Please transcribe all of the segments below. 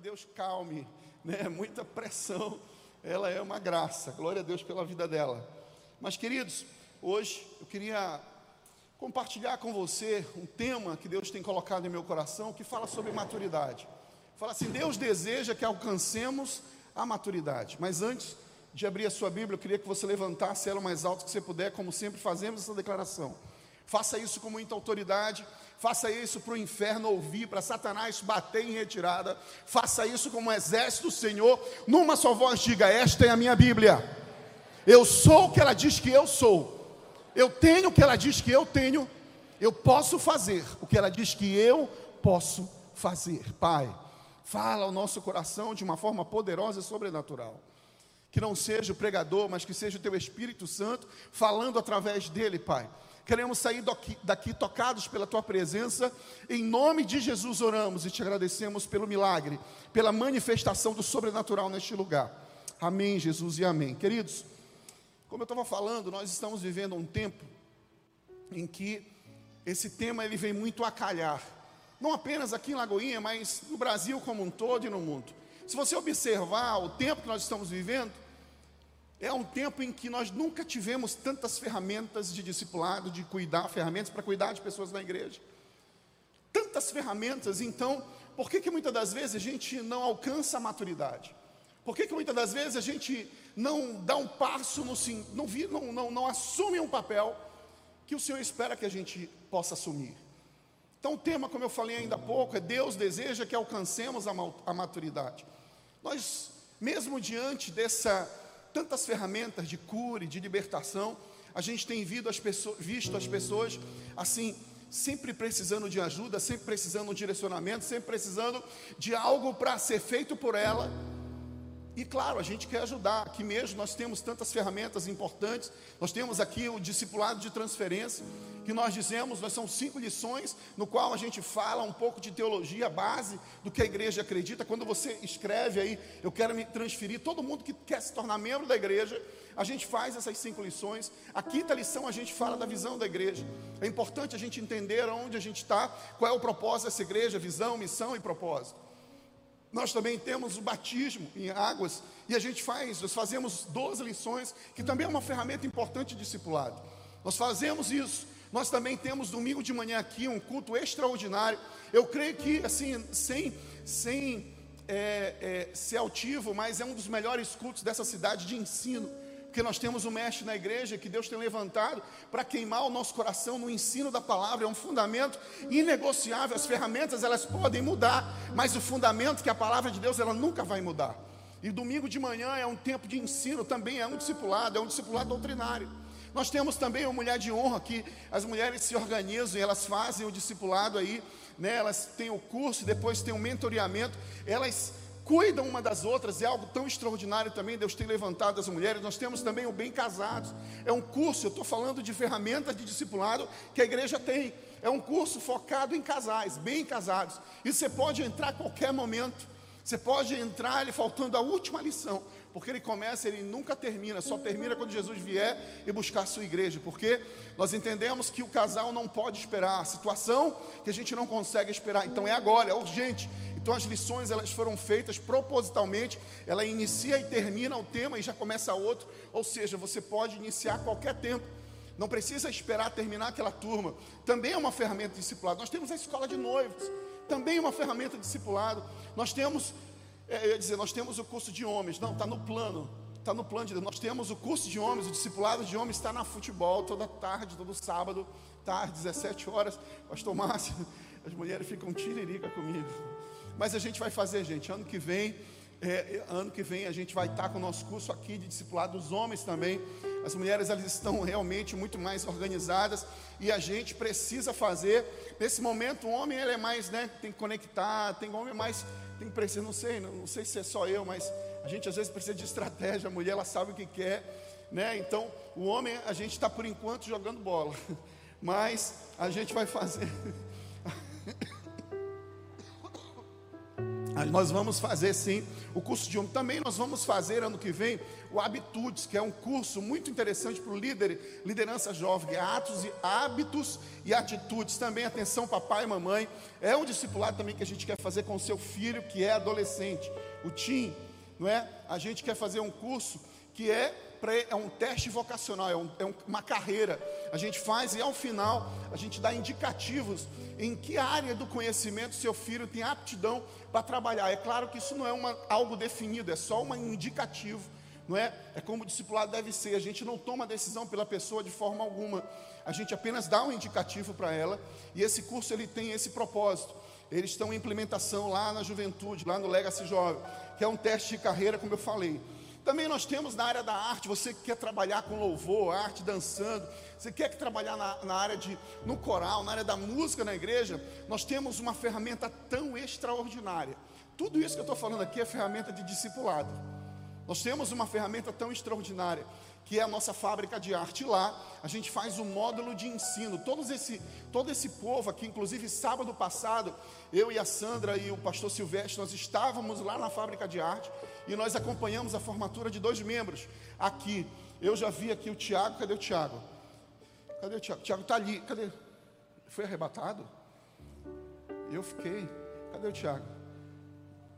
Deus calme, né? Muita pressão, ela é uma graça. Glória a Deus pela vida dela. Mas, queridos, hoje eu queria compartilhar com você um tema que Deus tem colocado em meu coração que fala sobre maturidade. Fala assim: Deus deseja que alcancemos a maturidade. Mas antes de abrir a sua Bíblia, eu queria que você levantasse ela o mais alto que você puder, como sempre fazemos essa declaração. Faça isso com muita autoridade, faça isso para o inferno ouvir, para Satanás bater em retirada, faça isso como um exército do Senhor, numa só voz, diga: Esta é a minha Bíblia, eu sou o que ela diz que eu sou, eu tenho o que ela diz que eu tenho, eu posso fazer o que ela diz que eu posso fazer. Pai, fala ao nosso coração de uma forma poderosa e sobrenatural. Que não seja o pregador, mas que seja o teu Espírito Santo falando através dele, Pai. Queremos sair daqui, daqui tocados pela tua presença. Em nome de Jesus oramos e te agradecemos pelo milagre, pela manifestação do sobrenatural neste lugar. Amém, Jesus e amém. Queridos, como eu estava falando, nós estamos vivendo um tempo em que esse tema ele vem muito a calhar. Não apenas aqui em Lagoinha, mas no Brasil como um todo e no mundo. Se você observar o tempo que nós estamos vivendo, é um tempo em que nós nunca tivemos tantas ferramentas de discipulado, de cuidar, ferramentas para cuidar de pessoas na igreja. Tantas ferramentas, então, por que, que muitas das vezes a gente não alcança a maturidade? Por que, que muitas das vezes a gente não dá um passo, no, não, não, não, não assume um papel que o Senhor espera que a gente possa assumir? Então, o tema, como eu falei ainda há pouco, é Deus deseja que alcancemos a, a maturidade. Nós, mesmo diante dessa tantas ferramentas de cura e de libertação, a gente tem visto as pessoas assim, sempre precisando de ajuda, sempre precisando de um direcionamento, sempre precisando de algo para ser feito por ela e claro, a gente quer ajudar. Aqui mesmo nós temos tantas ferramentas importantes. Nós temos aqui o discipulado de transferência, que nós dizemos, nós são cinco lições, no qual a gente fala um pouco de teologia, base do que a igreja acredita. Quando você escreve aí, eu quero me transferir, todo mundo que quer se tornar membro da igreja, a gente faz essas cinco lições. A quinta lição a gente fala da visão da igreja. É importante a gente entender onde a gente está, qual é o propósito dessa igreja, visão, missão e propósito. Nós também temos o batismo em águas e a gente faz, nós fazemos 12 lições, que também é uma ferramenta importante de discipulado. Nós fazemos isso. Nós também temos domingo de manhã aqui um culto extraordinário. Eu creio que, assim, sem, sem é, é, ser altivo, mas é um dos melhores cultos dessa cidade de ensino porque nós temos um mestre na igreja que Deus tem levantado para queimar o nosso coração no ensino da palavra, é um fundamento inegociável. As ferramentas elas podem mudar, mas o fundamento que é a palavra de Deus ela nunca vai mudar. E domingo de manhã é um tempo de ensino, também é um discipulado, é um discipulado doutrinário. Nós temos também uma mulher de honra que as mulheres se organizam e elas fazem o discipulado aí, né? Elas têm o curso, depois tem o mentoreamento, elas cuidam uma das outras, é algo tão extraordinário também. Deus tem levantado as mulheres. Nós temos também o Bem Casados, é um curso. Eu estou falando de ferramentas de discipulado que a igreja tem. É um curso focado em casais, bem casados. E você pode entrar a qualquer momento. Você pode entrar ele faltando a última lição, porque ele começa, ele nunca termina, só termina quando Jesus vier e buscar a sua igreja, porque nós entendemos que o casal não pode esperar, a situação que a gente não consegue esperar, então é agora, é urgente. Então as lições elas foram feitas propositalmente, ela inicia e termina o tema e já começa outro, ou seja, você pode iniciar a qualquer tempo. Não precisa esperar terminar aquela turma. Também é uma ferramenta de discipulado. Nós temos a escola de noivos, também é uma ferramenta de discipulado. Nós temos, é, eu ia dizer, nós temos o curso de homens. Não, está no plano. Está no plano de Deus. Nós temos o curso de homens, o discipulado de homens está na futebol toda tarde, todo sábado, tarde, 17 horas. Pastor Márcio, as mulheres ficam tiririca comigo. Mas a gente vai fazer, gente. Ano que vem, é, ano que vem a gente vai estar com o nosso curso aqui de discipulado dos homens também. As mulheres elas estão realmente muito mais organizadas e a gente precisa fazer. Nesse momento, o homem ele é mais, né? Tem que conectar, tem homem mais, tem que precisar, não sei, não, não sei se é só eu, mas a gente às vezes precisa de estratégia. A mulher ela sabe o que quer, né? Então, o homem a gente está por enquanto jogando bola, mas a gente vai fazer. nós vamos fazer sim o curso de homem. Também nós vamos fazer ano que vem o Habitudes, que é um curso muito interessante para o líder, liderança jovem, é atos e hábitos e atitudes. Também atenção, papai e mamãe. É um discipulado também que a gente quer fazer com o seu filho que é adolescente, o Tim, não é? A gente quer fazer um curso que é é um teste vocacional, é, um, é, uma carreira. A gente faz e ao final a gente dá indicativos em que área do conhecimento seu filho tem aptidão para trabalhar. É claro que isso não é uma, algo definido, é só um indicativo, não é? É como o discipulado deve ser. A gente não toma decisão pela pessoa de forma alguma. A gente apenas dá um indicativo para ela. E esse curso ele tem esse propósito. Eles estão em implementação lá na juventude, lá no Legacy Jovem, que é um teste de carreira, como eu falei. Também nós temos na área da arte, você que quer trabalhar com louvor, arte, dançando, você quer trabalhar na, na, área de, no coral, na área da música na igreja, nós temos uma ferramenta tão extraordinária. Tudo isso que eu estou falando aqui é ferramenta de discipulado. Nós temos uma ferramenta tão extraordinária que é a nossa fábrica de arte. Lá a gente faz um módulo de ensino. Todos esse, todo esse povo aqui, inclusive sábado passado, eu e a Sandra e o pastor Silvestre, nós estávamos lá na fábrica de arte e nós acompanhamos a formatura de dois membros aqui. Eu já vi aqui o Tiago, cadê o Tiago? Cadê o Tiago? Tiago está ali, cadê? Foi arrebatado? Eu fiquei, cadê o Tiago?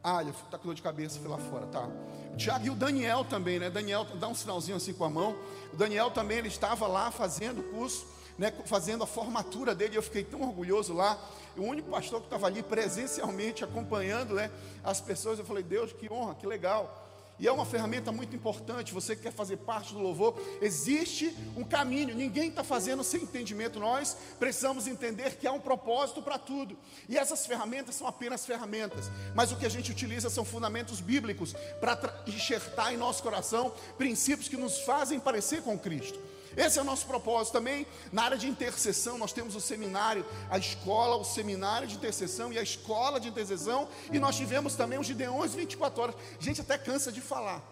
Ah, ele está com dor de cabeça, foi lá fora, tá. Tiago e o Daniel também, né? Daniel, dá um sinalzinho assim com a mão. O Daniel também, ele estava lá fazendo curso, né? Fazendo a formatura dele, eu fiquei tão orgulhoso lá. O único pastor que estava ali presencialmente acompanhando, né? As pessoas, eu falei, Deus, que honra, que legal. E é uma ferramenta muito importante. Você que quer fazer parte do louvor, existe um caminho. Ninguém está fazendo sem entendimento. Nós precisamos entender que há um propósito para tudo. E essas ferramentas são apenas ferramentas. Mas o que a gente utiliza são fundamentos bíblicos para enxertar em nosso coração princípios que nos fazem parecer com Cristo. Esse é o nosso propósito também. Na área de intercessão, nós temos o seminário, a escola, o seminário de intercessão e a escola de intercessão. E nós tivemos também os Gideões 24 horas. A gente até cansa de falar.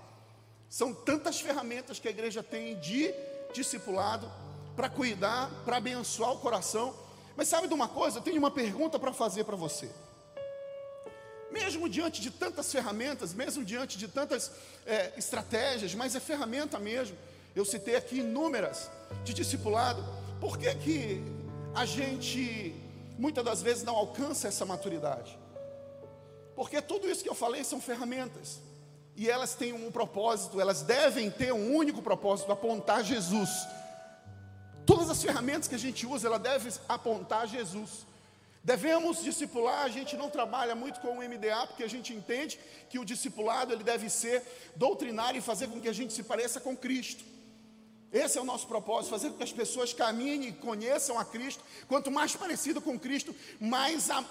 São tantas ferramentas que a igreja tem de discipulado para cuidar, para abençoar o coração. Mas sabe de uma coisa? Eu tenho uma pergunta para fazer para você. Mesmo diante de tantas ferramentas, mesmo diante de tantas é, estratégias, mas é ferramenta mesmo. Eu citei aqui inúmeras de discipulado. Por que, que a gente muitas das vezes não alcança essa maturidade? Porque tudo isso que eu falei são ferramentas. E elas têm um propósito, elas devem ter um único propósito, apontar Jesus. Todas as ferramentas que a gente usa, ela deve apontar Jesus. Devemos discipular, a gente não trabalha muito com o MDA, porque a gente entende que o discipulado ele deve ser doutrinário e fazer com que a gente se pareça com Cristo. Esse é o nosso propósito, fazer com que as pessoas caminhem e conheçam a Cristo. Quanto mais parecido com Cristo, mais a,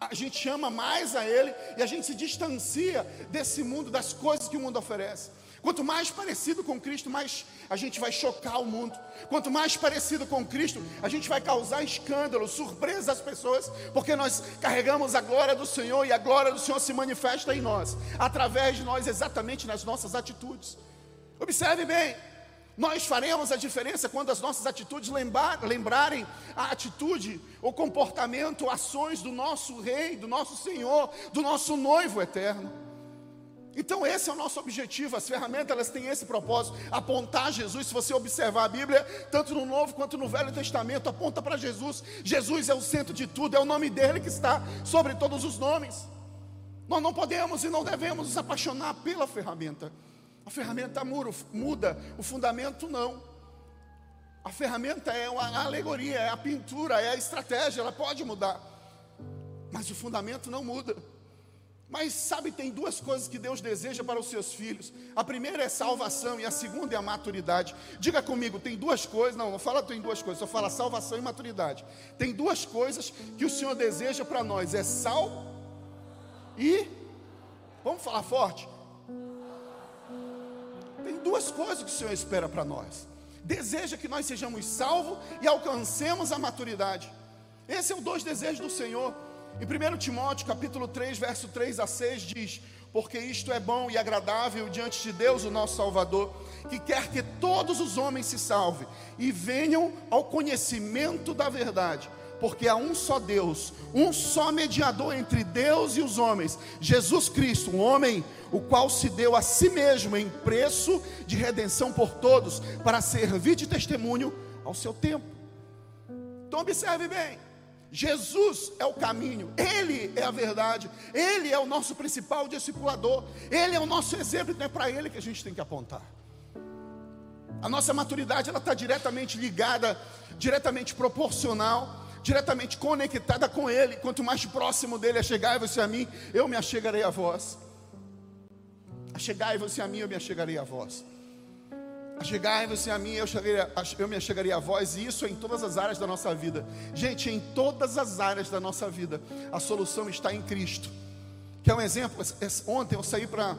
a gente chama mais a Ele e a gente se distancia desse mundo, das coisas que o mundo oferece. Quanto mais parecido com Cristo, mais a gente vai chocar o mundo. Quanto mais parecido com Cristo, a gente vai causar escândalo, surpresa às pessoas, porque nós carregamos a glória do Senhor e a glória do Senhor se manifesta em nós, através de nós, exatamente nas nossas atitudes. Observe bem, nós faremos a diferença quando as nossas atitudes lembrar, lembrarem a atitude, o comportamento, ações do nosso Rei, do nosso Senhor, do nosso noivo eterno. Então esse é o nosso objetivo. As ferramentas elas têm esse propósito, apontar Jesus. Se você observar a Bíblia, tanto no Novo quanto no Velho Testamento, aponta para Jesus. Jesus é o centro de tudo, é o nome dele que está sobre todos os nomes. Nós não podemos e não devemos nos apaixonar pela ferramenta. A ferramenta muda, o fundamento não. A ferramenta é uma alegoria, é a pintura, é a estratégia, ela pode mudar. Mas o fundamento não muda. Mas sabe, tem duas coisas que Deus deseja para os seus filhos. A primeira é salvação e a segunda é a maturidade. Diga comigo, tem duas coisas, não, não fala tem duas coisas, só fala salvação e maturidade. Tem duas coisas que o Senhor deseja para nós, é sal e Vamos falar forte? Duas coisas que o Senhor espera para nós. Deseja que nós sejamos salvos e alcancemos a maturidade. Esse é o dois desejos do Senhor. Em 1 Timóteo, capítulo 3, verso 3 a 6 diz: "Porque isto é bom e agradável diante de Deus, o nosso Salvador, que quer que todos os homens se salvem e venham ao conhecimento da verdade." Porque há um só Deus, um só mediador entre Deus e os homens, Jesus Cristo, um homem, o qual se deu a si mesmo em preço de redenção por todos, para servir de testemunho ao seu tempo. Então observe bem. Jesus é o caminho, Ele é a verdade, Ele é o nosso principal discipulador, Ele é o nosso exemplo, então é para Ele que a gente tem que apontar. A nossa maturidade ela está diretamente ligada, diretamente proporcional, diretamente conectada com Ele. Quanto mais próximo dele chegar você a mim, eu me achegarei a vós. Achegai você a mim, eu me achegarei a vós. Chegai você a mim, eu, chegarei, eu me achegaria a vós, e isso em todas as áreas da nossa vida. Gente, em todas as áreas da nossa vida, a solução está em Cristo. Que é um exemplo, ontem eu saí para,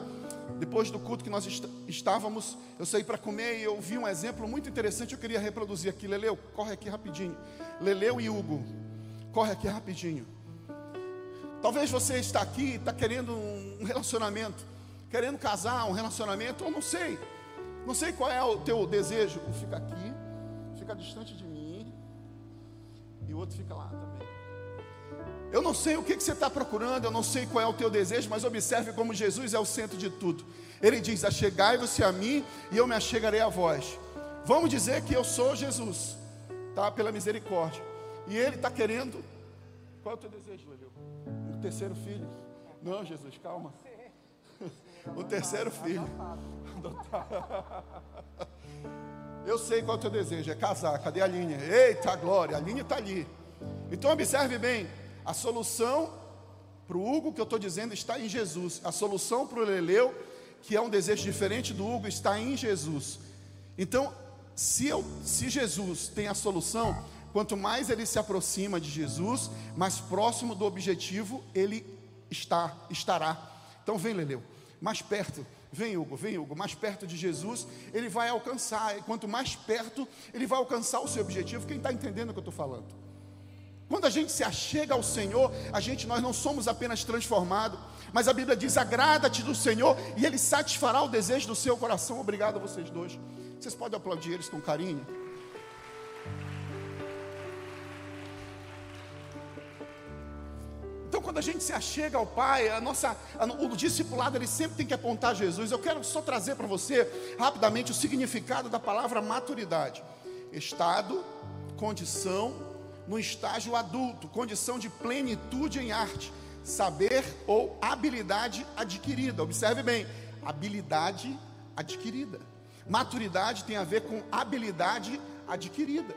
depois do culto que nós estávamos, eu saí para comer e eu vi um exemplo muito interessante, eu queria reproduzir aqui. Leleu, corre aqui rapidinho. Leleu e Hugo, corre aqui rapidinho. Talvez você está aqui, está querendo um relacionamento, querendo casar, um relacionamento, ou não sei. Não sei qual é o teu desejo. Um fica aqui, fica distante de mim, e o outro fica lá também. Eu não sei o que, você está procurando, eu não sei qual é o teu desejo, mas observe como Jesus é o centro de tudo. Ele diz: Achegai-vos a mim, e eu me achegarei a vós. Vamos dizer que eu sou Jesus, tá? Pela misericórdia. E Ele está querendo. Qual é o teu desejo, Leleu? Um terceiro filho? Não, Jesus, calma. O terceiro filho. Eu sei qual é o teu desejo, é casar. Cadê a linha? Eita glória, a linha está ali. Então observe bem, a solução para o Hugo que eu estou dizendo está em Jesus. A solução para o Leleu, que é um desejo diferente do Hugo, está em Jesus. Então, se, eu, se Jesus tem a solução, quanto mais ele se aproxima de Jesus, mais próximo do objetivo ele está, estará. Então vem, Leleu, mais perto Vem, Hugo, vem, Hugo, mais perto de Jesus, ele vai alcançar. E quanto mais perto, ele vai alcançar o seu objetivo. Quem está entendendo o que eu estou falando? Quando a gente se achega ao Senhor, a gente, nós não somos apenas transformados, mas a Bíblia diz: agrada-te do Senhor e Ele satisfará o desejo do seu coração. Obrigado a vocês dois. Vocês podem aplaudir eles com carinho? Então, quando a gente se achega ao Pai, a nossa, a, o discipulado ele sempre tem que apontar Jesus. Eu quero só trazer para você rapidamente o significado da palavra maturidade: estado, condição, no estágio adulto, condição de plenitude em arte, saber ou habilidade adquirida. Observe bem, habilidade adquirida. Maturidade tem a ver com habilidade adquirida.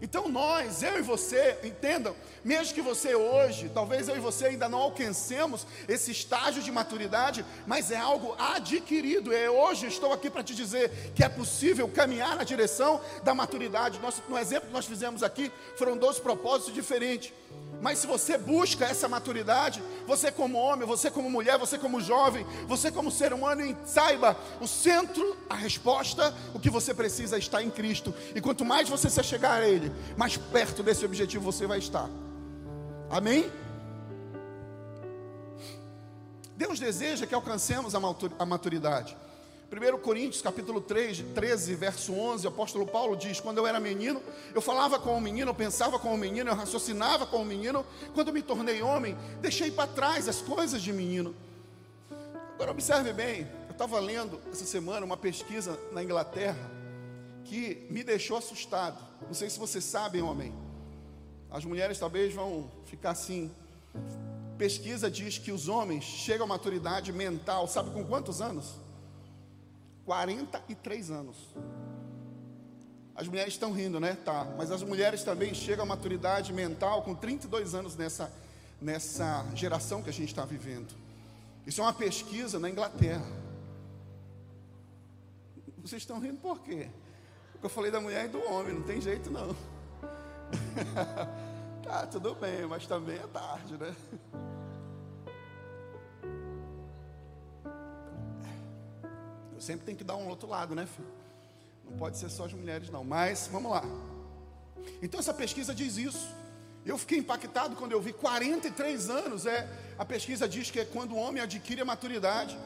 Então nós, eu e você, entendam, mesmo que você hoje, talvez eu e você ainda não alcancemos esse estágio de maturidade, mas é algo adquirido. E hoje estou aqui para te dizer que é possível caminhar na direção da maturidade. Nós, no exemplo que nós fizemos aqui, foram dois propósitos diferentes. Mas se você busca essa maturidade, você como homem, você como mulher, você como jovem, você como ser humano, saiba, o centro, a resposta, o que você precisa está em Cristo. E quanto mais você se chegar a Ele, mais perto desse objetivo você vai estar. Amém? Deus deseja que alcancemos a maturidade. 1 Coríntios capítulo 3, 13, verso 11, o apóstolo Paulo diz: Quando eu era menino, eu falava com o menino, eu pensava com o menino, eu raciocinava com o menino. Quando me tornei homem, deixei para trás as coisas de menino. Agora observe bem, eu estava lendo essa semana uma pesquisa na Inglaterra que me deixou assustado. Não sei se vocês sabem, homem. As mulheres talvez vão ficar assim. Pesquisa diz que os homens chegam à maturidade mental, sabe com quantos anos? 43 anos. As mulheres estão rindo, né? Tá. Mas as mulheres também chegam à maturidade mental com 32 anos nessa, nessa geração que a gente está vivendo. Isso é uma pesquisa na Inglaterra. Vocês estão rindo por quê? Porque eu falei da mulher e do homem, não tem jeito não. tá, tudo bem, mas também é tarde, né? Eu sempre tenho que dar um outro lado, né, filho? Não pode ser só as mulheres, não. Mas vamos lá. Então essa pesquisa diz isso. Eu fiquei impactado quando eu vi 43 anos. É, a pesquisa diz que é quando o homem adquire a maturidade.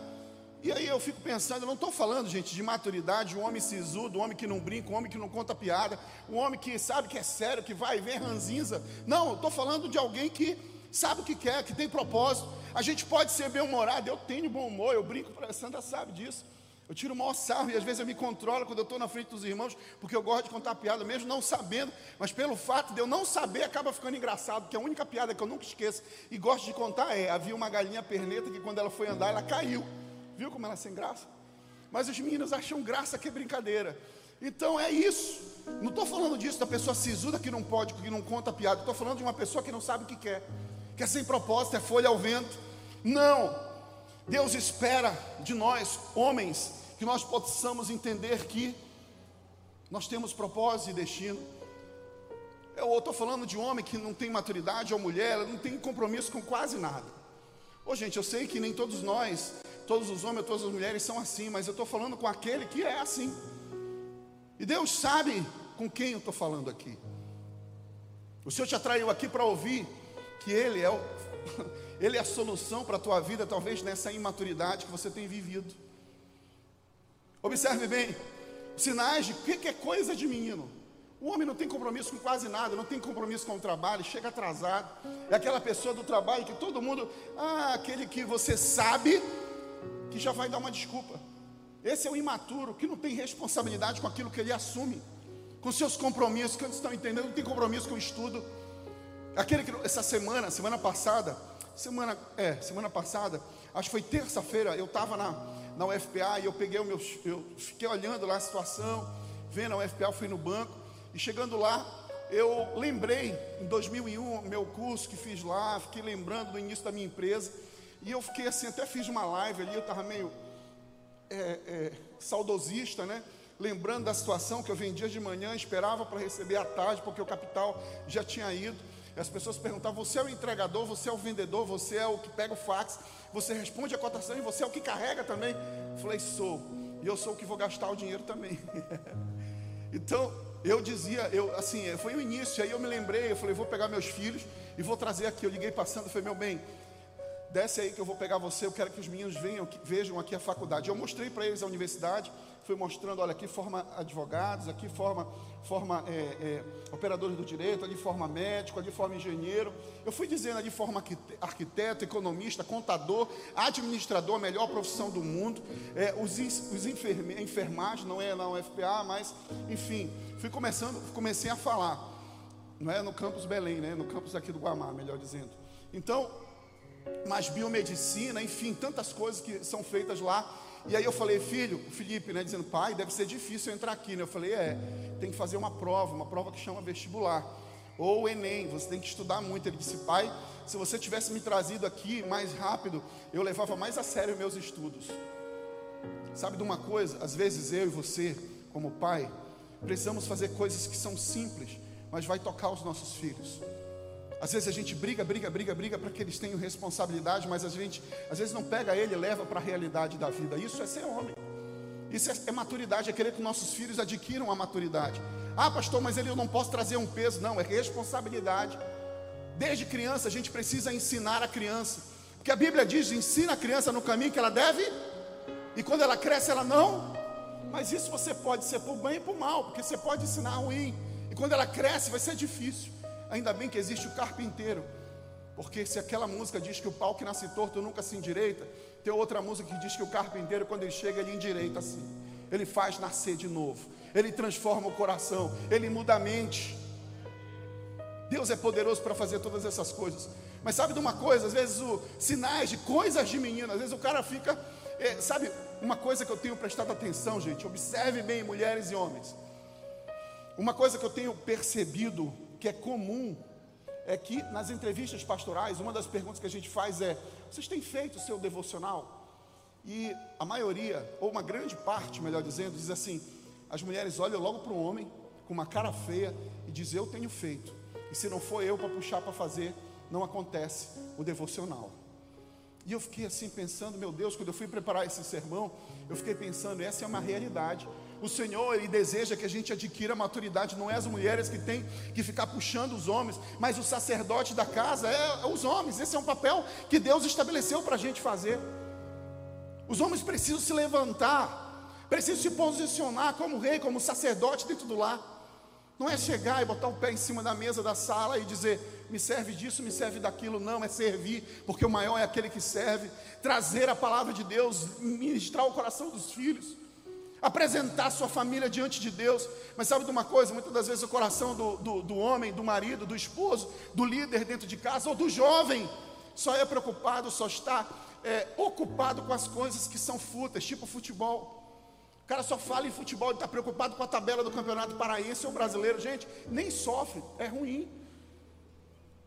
E aí eu fico pensando, eu não estou falando, gente, de maturidade, um homem sisudo, um homem que não brinca, um homem que não conta piada, um homem que sabe que é sério, que vai e vem ranzinza. Não, estou falando de alguém que sabe o que quer, que tem propósito. A gente pode ser bem-humorado, eu tenho bom humor, eu brinco, a Sandra sabe disso. Eu tiro o maior sarro e às vezes eu me controlo quando eu estou na frente dos irmãos, porque eu gosto de contar piada, mesmo não sabendo, mas pelo fato de eu não saber, acaba ficando engraçado, porque a única piada que eu nunca esqueço e gosto de contar é: havia uma galinha perneta que quando ela foi andar, ela caiu. Viu como ela é sem graça? Mas os meninos acham graça que é brincadeira. Então é isso. Não estou falando disso da pessoa sisuda que não pode, que não conta piada. Estou falando de uma pessoa que não sabe o que quer, que é sem propósito, é folha ao vento. Não. Deus espera de nós, homens, que nós possamos entender que nós temos propósito e destino. Eu estou falando de homem que não tem maturidade, ou mulher, não tem compromisso com quase nada. Ô gente, eu sei que nem todos nós, todos os homens, todas as mulheres são assim, mas eu estou falando com aquele que é assim. E Deus sabe com quem eu estou falando aqui. O Senhor te atraiu aqui para ouvir que Ele é, o, Ele é a solução para a tua vida, talvez nessa imaturidade que você tem vivido. Observe bem, sinais de que, que é coisa de menino. O homem não tem compromisso com quase nada, não tem compromisso com o trabalho, chega atrasado. É aquela pessoa do trabalho que todo mundo, ah, aquele que você sabe que já vai dar uma desculpa. Esse é o imaturo, que não tem responsabilidade com aquilo que ele assume, com seus compromissos, que vocês estão entendendo, não tem compromisso com o estudo. Aquele que essa semana, semana passada, semana, é, semana passada, acho que foi terça-feira, eu estava na na UFPA e eu peguei o meu, eu fiquei olhando lá a situação, vendo a UFPA, fui no banco e chegando lá, eu lembrei em 2001 meu curso que fiz lá, fiquei lembrando do início da minha empresa e eu fiquei assim, até fiz uma live ali, eu estava meio é, é, saudosista, né? Lembrando da situação que eu vendia de manhã, esperava para receber à tarde, porque o capital já tinha ido. As pessoas perguntavam: você é o entregador, você é o vendedor, você é o que pega o fax, você responde a cotação e você é o que carrega também. Eu falei: sou, e eu sou o que vou gastar o dinheiro também. então, eu dizia, eu assim, foi o início, aí eu me lembrei, eu falei: vou pegar meus filhos e vou trazer aqui. Eu liguei passando, falei: meu bem, desce aí que eu vou pegar você, eu quero que os meninos venham, vejam aqui a faculdade. Eu mostrei para eles a universidade, fui mostrando, olha, aqui forma advogados, aqui forma, forma é, é, operadores do direito, ali forma médico, ali forma engenheiro. Eu fui dizendo ali forma arquiteto, economista, contador, administrador, a melhor profissão do mundo. É, os, os enferme, enfermagem, não é na UFPA, mas, enfim, fui começando, comecei a falar. Não é no campus Belém, né? No campus aqui do Guamá, melhor dizendo. Então, mas biomedicina, enfim, tantas coisas que são feitas lá. E aí eu falei, filho, o Felipe, né, dizendo, pai, deve ser difícil entrar aqui, né? Eu falei, é, tem que fazer uma prova, uma prova que chama vestibular. Ou Enem, você tem que estudar muito. Ele disse, pai, se você tivesse me trazido aqui mais rápido, eu levava mais a sério meus estudos. Sabe de uma coisa? Às vezes eu e você, como pai, precisamos fazer coisas que são simples, mas vai tocar os nossos filhos. Às vezes a gente briga, briga, briga, briga para que eles tenham responsabilidade, mas a gente às vezes não pega ele e leva para a realidade da vida. Isso é ser homem. Isso é, é, maturidade, é querer que nossos filhos adquiram a maturidade. Ah, pastor, mas ele eu não posso trazer um peso. Não, é responsabilidade. Desde criança a gente precisa ensinar a criança. Porque a Bíblia diz: ensina a criança no caminho que ela deve, e quando ela cresce, ela não. Mas isso você pode ser por bem e por mal, porque você pode ensinar ruim. E quando ela cresce, vai ser difícil. Ainda bem que existe o carpinteiro. Porque se aquela música diz que o pau que nasce torto nunca se endireita, tem outra música que diz que o carpinteiro, quando ele chega, ele endireita assim. Ele faz nascer de novo. Ele transforma o coração. Ele muda a mente. Deus é poderoso para fazer todas essas coisas. Mas sabe de uma coisa? Às vezes, o, sinais de coisas de menino, às vezes o cara fica. É, sabe, uma coisa que eu tenho prestado atenção, gente, observe bem, mulheres e homens. Uma coisa que eu tenho percebido que é comum é que nas entrevistas pastorais, uma das perguntas que a gente faz é: vocês têm feito o seu devocional? E a maioria, ou uma grande parte, melhor dizendo, diz assim: as mulheres olham logo para o homem com uma cara feia e dizem: Eu tenho feito. E se não for eu para puxar para fazer, não acontece o devocional. E eu fiquei assim pensando, meu Deus, quando eu fui preparar esse sermão, eu fiquei pensando, essa é uma realidade. O Senhor, Ele deseja que a gente adquira maturidade, não é as mulheres que têm que ficar puxando os homens, mas o sacerdote da casa é, é os homens. Esse é um papel que Deus estabeleceu para a gente fazer. Os homens precisam se levantar, precisam se posicionar como rei, como sacerdote dentro do lar. Não é chegar e botar o pé em cima da mesa da sala e dizer, me serve disso, me serve daquilo. Não, é servir, porque o maior é aquele que serve. Trazer a palavra de Deus, ministrar o coração dos filhos apresentar sua família diante de Deus. Mas sabe de uma coisa? Muitas das vezes o coração do, do, do, homem, do marido, do esposo, do líder dentro de casa, ou do jovem, só é preocupado, só está é, ocupado com as coisas que são fúteis, tipo futebol. O cara só fala em futebol, ele está preocupado com a tabela do campeonato paraense ou brasileiro. Gente, nem sofre, é ruim.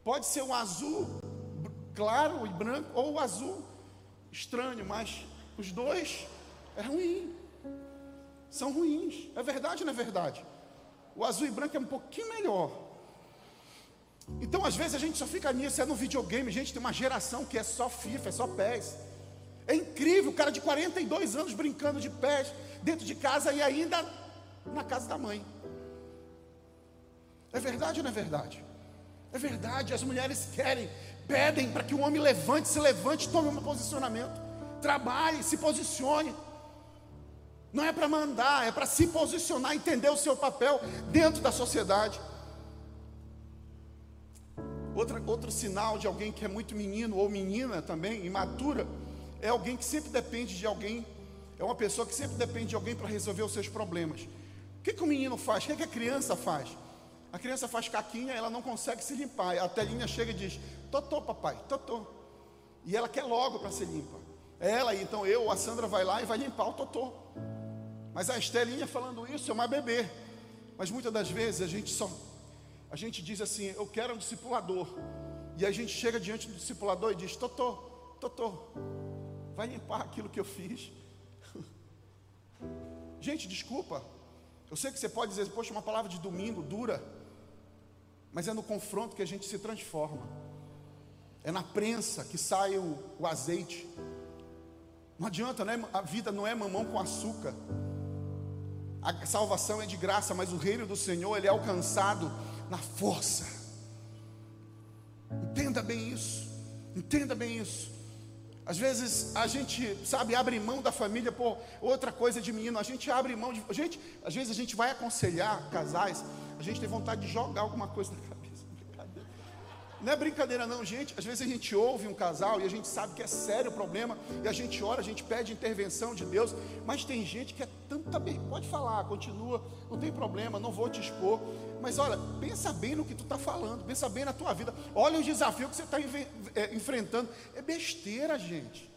Pode ser um azul claro e branco, ou o azul estranho, mas os dois é ruim são ruins. É verdade ou não é verdade? O azul e branco é um pouquinho melhor. Então, às vezes, a gente só fica nisso, é no videogame. Gente, tem uma geração que é só FIFA, é só PES. É incrível, o cara de 42 anos brincando de pés dentro de casa e ainda na casa da mãe. É verdade ou não é verdade? É verdade, as mulheres querem, pedem para que o homem levante, se levante, tome um posicionamento, trabalhe, se posicione. Não é para mandar, é para se posicionar, entender o seu papel dentro da sociedade. Outra, outro sinal de alguém que é muito menino ou menina também, imatura, é alguém que sempre depende de alguém, é uma pessoa que sempre depende de alguém para resolver os seus problemas. O que, que o menino faz? O que, que a criança faz? A criança faz caquinha, ela não consegue se limpar. A telinha chega e diz: Totô, papai, totô. E ela quer logo para ser limpa. Ela, então eu, a Sandra vai lá e vai limpar o totô. Mas a Estelinha falando isso é uma bebê. Mas muitas das vezes a gente só a gente diz assim, eu quero um discipulador. E a gente chega diante do discipulador e diz, Totô, Totô, vai limpar aquilo que eu fiz. gente, desculpa. Eu sei que você pode dizer, poxa, uma palavra de domingo dura. Mas é no confronto que a gente se transforma. É na prensa que sai o, o azeite. Não adianta, né? a vida não é mamão com açúcar. A salvação é de graça, mas o reino do Senhor ele é alcançado na força. Entenda bem isso. Entenda bem isso. Às vezes a gente, sabe, abre mão da família por outra coisa de menino. A gente abre mão de. Gente, às vezes a gente vai aconselhar casais, a gente tem vontade de jogar alguma coisa na cabeça. Não é brincadeira não, gente. Às vezes a gente ouve um casal e a gente sabe que é sério o problema e a gente ora, a gente pede intervenção de Deus, mas tem gente que é tanta pode falar, continua, não tem problema, não vou te expor. Mas olha, pensa bem no que tu está falando, pensa bem na tua vida. Olha o desafio que você está é, enfrentando. É besteira, gente.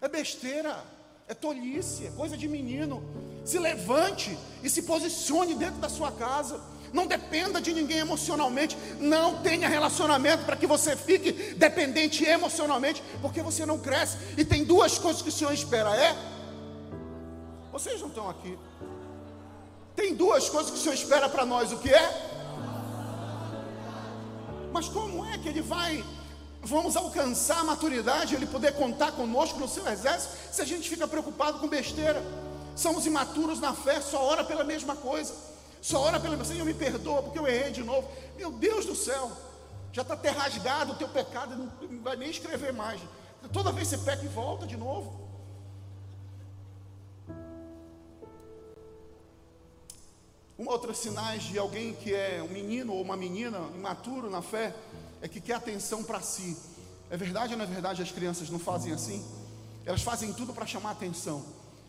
É besteira. É tolice, é coisa de menino. Se levante e se posicione dentro da sua casa não dependa de ninguém emocionalmente, não tenha relacionamento para que você fique dependente emocionalmente, porque você não cresce. E tem duas coisas que o Senhor espera: é. Vocês não estão aqui. Tem duas coisas que o Senhor espera para nós: o que é? Mas como é que Ele vai vamos alcançar a maturidade, Ele poder contar conosco no seu exército, se a gente fica preocupado com besteira? Somos imaturos na fé, só ora pela mesma coisa. Só ora pelo Senhor, me perdoa porque eu errei de novo. Meu Deus do céu, já está até rasgado o teu pecado, não, vai nem escrever mais. Toda vez você peca e volta de novo. Um outro sinais de alguém que é um menino ou uma menina imaturo na fé é que quer atenção para si. É verdade ou não é verdade? As crianças não fazem assim? Elas fazem tudo para chamar atenção.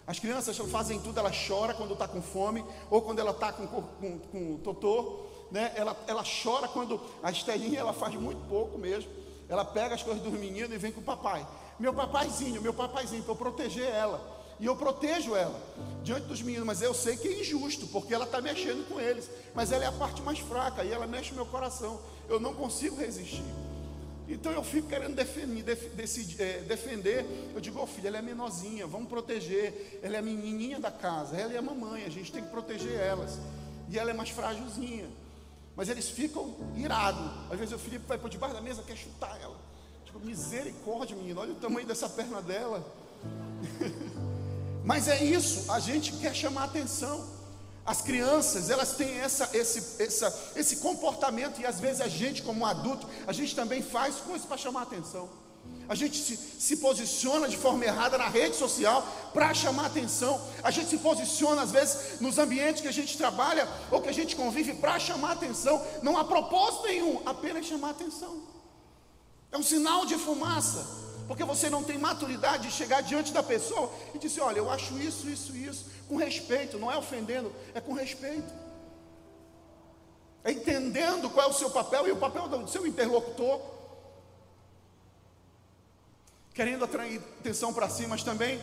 As crianças fazem tudo, ela chora quando está com fome, ou quando ela está com, com, com totô, né? ela, ela chora quando a Estelinha ela faz muito pouco mesmo. Ela pega as coisas dos meninos e vem com o papai. Meu papaizinho, meu papaizinho, para eu proteger ela. E eu protejo ela diante dos meninos, mas eu sei que é injusto, porque ela está mexendo com eles. Mas ela é a parte mais fraca e ela mexe meu coração. Eu não consigo resistir. Então eu fico querendo defender, def, é, defender. Eu digo, oh, filha, ela é menorzinha, vamos proteger. Ela é a menininha da casa, ela é a mamãe, a gente tem que proteger elas. E ela é mais frágilzinha. Mas eles ficam irados. Às vezes o Felipe vai por debaixo da mesa, quer chutar ela. Tipo, misericórdia, menino, olha o tamanho dessa perna dela. Mas é isso, a gente quer chamar atenção. As crianças, elas têm essa, esse, essa, esse comportamento, e às vezes a gente, como adulto, a gente também faz coisas para chamar atenção. A gente se, se posiciona de forma errada na rede social para chamar atenção. A gente se posiciona, às vezes, nos ambientes que a gente trabalha ou que a gente convive para chamar atenção. Não há propósito nenhum, apenas chamar atenção. É um sinal de fumaça, porque você não tem maturidade de chegar diante da pessoa e dizer: Olha, eu acho isso, isso, isso, com respeito, não é ofendendo, é com respeito. É entendendo qual é o seu papel e o papel do seu interlocutor querendo atrair atenção para si, mas também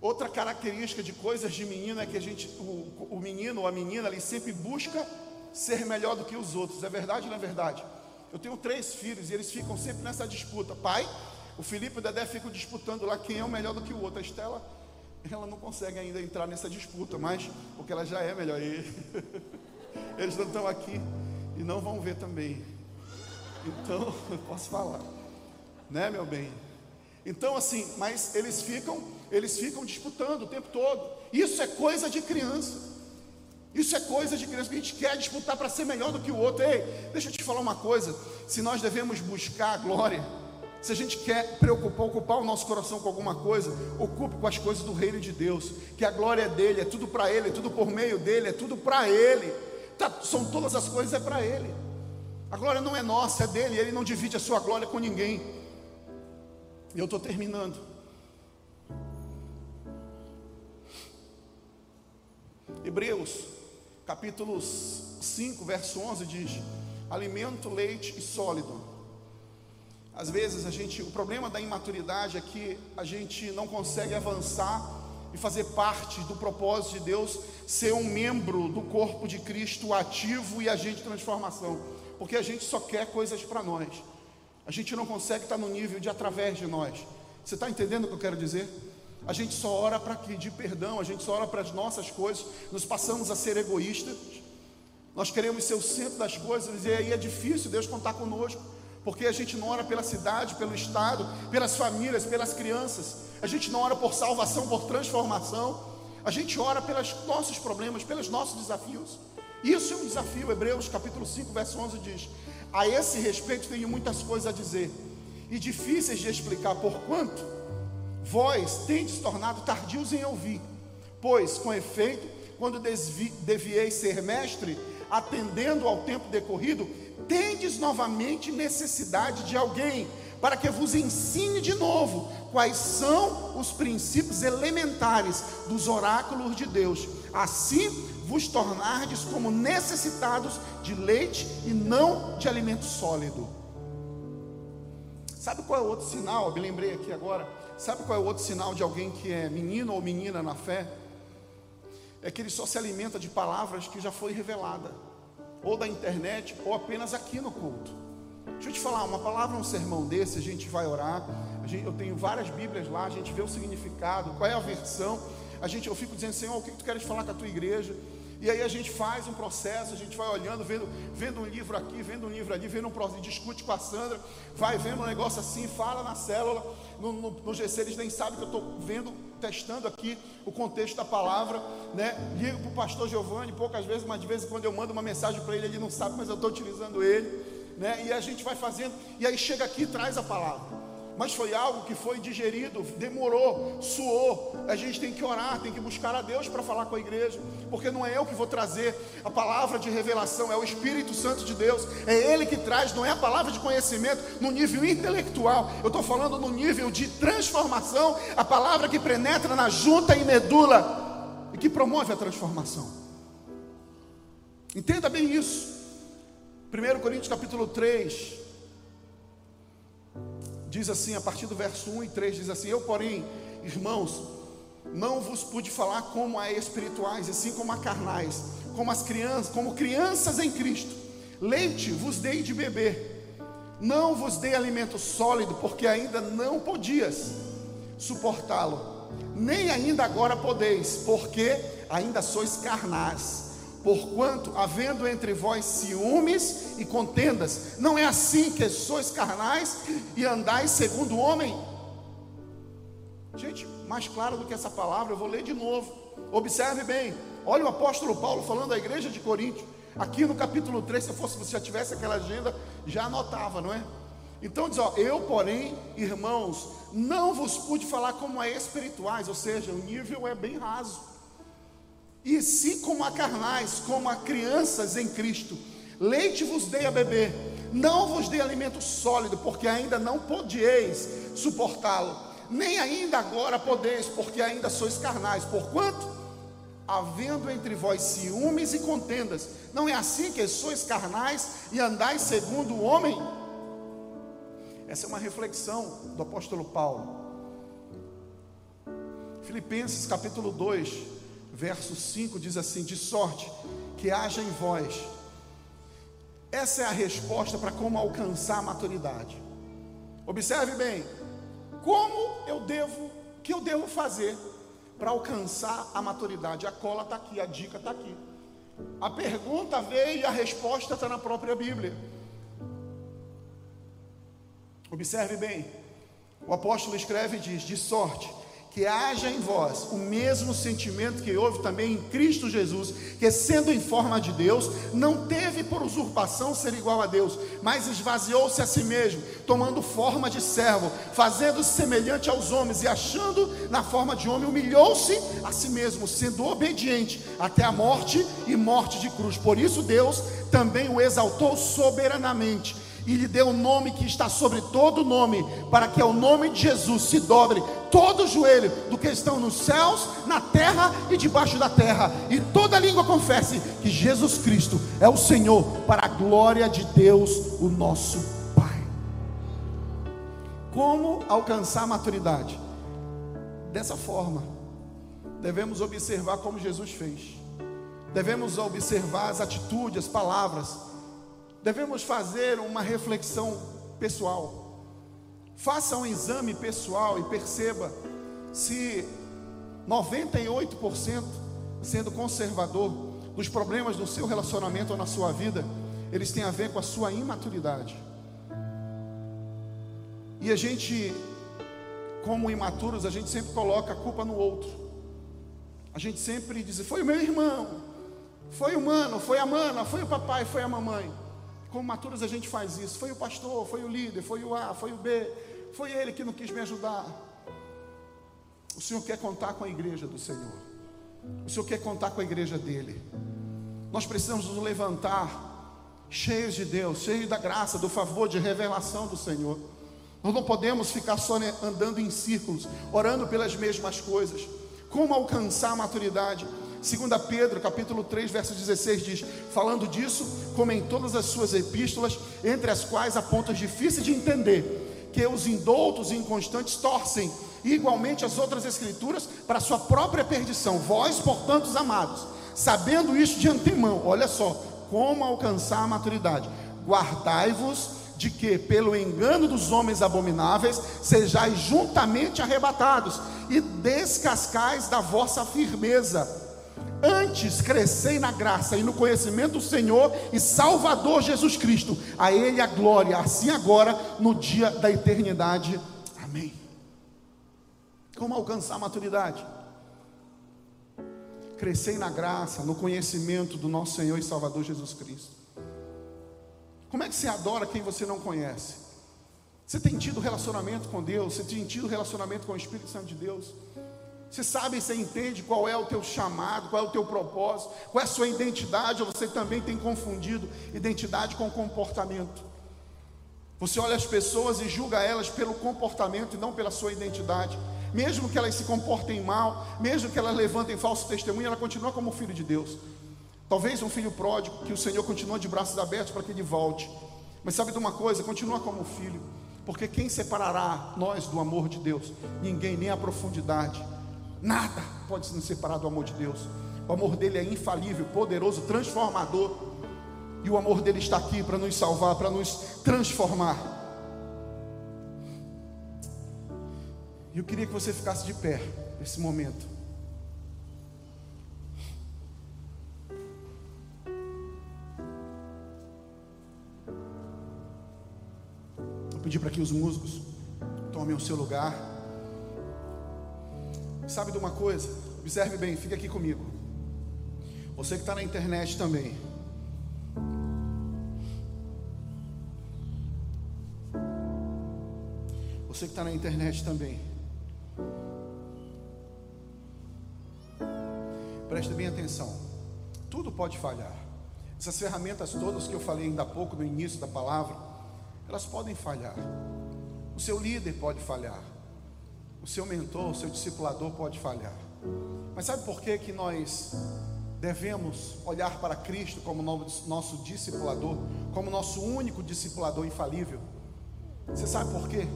outra característica de coisas de menino é que a gente, o, o menino ou a menina ali sempre busca ser melhor do que os outros. É verdade ou não é verdade? Eu tenho três filhos e eles ficam sempre nessa disputa. Pai, o Felipe e o Dedé ficam disputando lá quem é o melhor do que o outro. A Estela, ela não consegue ainda entrar nessa disputa, mas porque ela já é melhor. Eles não estão aqui e não vão ver também. Então, eu posso falar, né, meu bem? Então, assim, mas eles ficam, eles ficam disputando o tempo todo. Isso é coisa de criança. Isso é coisa de criança a gente quer disputar para ser melhor do que o outro. Ei, deixa eu te falar uma coisa. Se nós devemos buscar a glória, se a gente quer preocupar, ocupar o nosso coração com alguma coisa, ocupe com as coisas do reino de Deus. Que a glória é dele, é tudo para ele, é tudo por meio dele, é tudo para ele. Tá, são todas as coisas é para ele. A glória não é nossa, é dele. Ele não divide a sua glória com ninguém. E eu estou terminando. Hebreus, capítulo 5, verso 11 diz: alimento, leite e sólido. Às vezes a gente, o problema da imaturidade é que a gente não consegue avançar e fazer parte do propósito de Deus, ser um membro do corpo de Cristo ativo e agente de transformação, porque a gente só quer coisas para nós. A gente não consegue estar no nível de através de nós. Você está entendendo o que eu quero dizer? A gente só ora para pedir perdão, a gente só ora para as nossas coisas, nos passamos a ser egoístas. Nós queremos ser o centro das coisas e aí é difícil Deus contar conosco, porque a gente não ora pela cidade, pelo estado, pelas famílias, pelas crianças. A gente não ora por salvação, por transformação. A gente ora pelos nossos problemas, pelos nossos desafios. Isso é um desafio. Hebreus capítulo 5, verso 11 diz: a esse respeito tenho muitas coisas a dizer, e difíceis de explicar, porquanto vós tendes tornado tardios em ouvir. Pois, com efeito, quando desvi, deviei ser mestre, atendendo ao tempo decorrido, tendes novamente necessidade de alguém para que vos ensine de novo quais são os princípios elementares dos oráculos de Deus. Assim vos tornardes como necessitados de leite e não de alimento sólido. Sabe qual é o outro sinal? Eu me lembrei aqui agora. Sabe qual é o outro sinal de alguém que é menino ou menina na fé? É que ele só se alimenta de palavras que já foi revelada, ou da internet, ou apenas aqui no culto. Deixa eu te falar, uma palavra, um sermão desse, a gente vai orar. Gente, eu tenho várias Bíblias lá, a gente vê o significado, qual é a versão. A gente, eu fico dizendo, Senhor, o que tu queres falar com a tua igreja? E aí a gente faz um processo, a gente vai olhando, vendo, vendo um livro aqui, vendo um livro ali, vendo um processo, discute com a Sandra, vai vendo um negócio assim, fala na célula, no, no, no GC eles nem sabem que eu estou vendo, testando aqui o contexto da palavra, né? Ligo para o pastor Giovanni poucas vezes, mas de vez em quando eu mando uma mensagem para ele, ele não sabe, mas eu estou utilizando ele, né? E a gente vai fazendo, e aí chega aqui e traz a palavra mas foi algo que foi digerido, demorou, suou. A gente tem que orar, tem que buscar a Deus para falar com a igreja, porque não é eu que vou trazer a palavra de revelação, é o Espírito Santo de Deus, é Ele que traz, não é a palavra de conhecimento no nível intelectual, eu estou falando no nível de transformação, a palavra que penetra na junta e medula e que promove a transformação. Entenda bem isso. 1 Coríntios capítulo 3, diz assim, a partir do verso 1 e 3, diz assim: Eu, porém, irmãos, não vos pude falar como a espirituais, assim como a carnais, como as crianças, como crianças em Cristo. Leite vos dei de beber, não vos dei alimento sólido, porque ainda não podias suportá-lo, nem ainda agora podeis, porque ainda sois carnais. Porquanto, havendo entre vós ciúmes e contendas, não é assim que sois carnais e andais segundo o homem? Gente, mais claro do que essa palavra, eu vou ler de novo. Observe bem. Olha o apóstolo Paulo falando à igreja de Corinto. Aqui no capítulo 3, se fosse, você já tivesse aquela agenda, já anotava, não é? Então diz, ó, eu, porém, irmãos, não vos pude falar como a espirituais, ou seja, o nível é bem raso. E sim como a carnais, como a crianças em Cristo. Leite vos dei a beber, não vos dei alimento sólido, porque ainda não podieis suportá-lo, nem ainda agora podeis, porque ainda sois carnais. Porquanto, havendo entre vós ciúmes e contendas, não é assim que sois carnais e andais segundo o homem? Essa é uma reflexão do apóstolo Paulo. Filipenses capítulo 2, verso 5 diz assim: De sorte que haja em vós. Essa é a resposta para como alcançar a maturidade. Observe bem, como eu devo, que eu devo fazer para alcançar a maturidade? A cola está aqui, a dica está aqui. A pergunta veio e a resposta está na própria Bíblia. Observe bem, o apóstolo escreve e diz: de sorte que haja em vós o mesmo sentimento que houve também em Cristo Jesus, que sendo em forma de Deus, não teve por usurpação ser igual a Deus, mas esvaziou-se a si mesmo, tomando forma de servo, fazendo-se semelhante aos homens e achando na forma de homem, humilhou-se a si mesmo, sendo obediente até a morte e morte de cruz. Por isso Deus também o exaltou soberanamente e lhe deu o um nome que está sobre todo nome, para que ao nome de Jesus se dobre todo o joelho do que estão nos céus, na terra e debaixo da terra, e toda língua confesse que Jesus Cristo é o Senhor, para a glória de Deus, o nosso Pai. Como alcançar a maturidade? Dessa forma, devemos observar como Jesus fez, devemos observar as atitudes, as palavras, devemos fazer uma reflexão pessoal. Faça um exame pessoal e perceba se 98% sendo conservador dos problemas do seu relacionamento ou na sua vida, eles têm a ver com a sua imaturidade. E a gente, como imaturos, a gente sempre coloca a culpa no outro. A gente sempre diz: foi o meu irmão, foi o mano, foi a mana, foi o papai, foi a mamãe. Como maturos a gente faz isso. Foi o pastor, foi o líder, foi o A, foi o B, foi ele que não quis me ajudar. O Senhor quer contar com a igreja do Senhor. O Senhor quer contar com a igreja dele. Nós precisamos nos levantar cheios de Deus, cheios da graça, do favor, de revelação do Senhor. Nós não podemos ficar só andando em círculos, orando pelas mesmas coisas. Como alcançar a maturidade? 2 Pedro, capítulo 3, verso 16 diz: Falando disso, como em todas as suas epístolas, entre as quais há pontos difíceis de entender, que os indoutos e inconstantes torcem, igualmente as outras escrituras, para sua própria perdição. Vós, portanto, amados, sabendo isso de antemão, olha só, como alcançar a maturidade. Guardai-vos de que, pelo engano dos homens abomináveis, sejais juntamente arrebatados e descascais da vossa firmeza Antes crescei na graça e no conhecimento do Senhor e Salvador Jesus Cristo. A Ele a glória, assim agora, no dia da eternidade. Amém. Como alcançar a maturidade? Crescei na graça, no conhecimento do nosso Senhor e Salvador Jesus Cristo. Como é que você adora quem você não conhece? Você tem tido relacionamento com Deus? Você tem tido relacionamento com o Espírito Santo de Deus? Você sabe, você entende qual é o teu chamado, qual é o teu propósito, qual é a sua identidade, ou você também tem confundido identidade com comportamento. Você olha as pessoas e julga elas pelo comportamento e não pela sua identidade. Mesmo que elas se comportem mal, mesmo que elas levantem falso testemunho, ela continua como filho de Deus. Talvez um filho pródigo, que o Senhor continua de braços abertos para que ele volte. Mas sabe de uma coisa? Continua como filho. Porque quem separará nós do amor de Deus? Ninguém, nem a profundidade Nada pode nos separar do amor de Deus. O amor dele é infalível, poderoso, transformador. E o amor dele está aqui para nos salvar, para nos transformar. E eu queria que você ficasse de pé nesse momento. Vou pedir para que os músicos tomem o seu lugar. Sabe de uma coisa? Observe bem, fica aqui comigo. Você que está na internet também. Você que está na internet também. Preste bem atenção. Tudo pode falhar. Essas ferramentas todas que eu falei ainda há pouco no início da palavra, elas podem falhar. O seu líder pode falhar. O seu mentor, o seu discipulador pode falhar. Mas sabe por que, que nós devemos olhar para Cristo como nosso discipulador, como nosso único discipulador infalível? Você sabe por quê?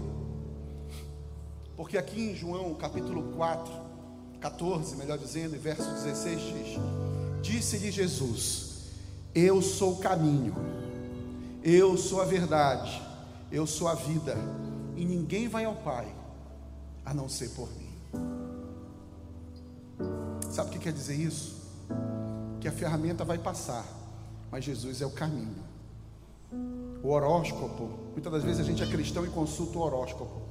Porque aqui em João capítulo 4, 14, melhor dizendo, verso 16 diz: Disse-lhe Jesus: Eu sou o caminho, eu sou a verdade, eu sou a vida, e ninguém vai ao Pai a não ser por mim. Sabe o que quer dizer isso? Que a ferramenta vai passar, mas Jesus é o caminho. O horóscopo, muitas das vezes a gente é cristão e consulta o horóscopo.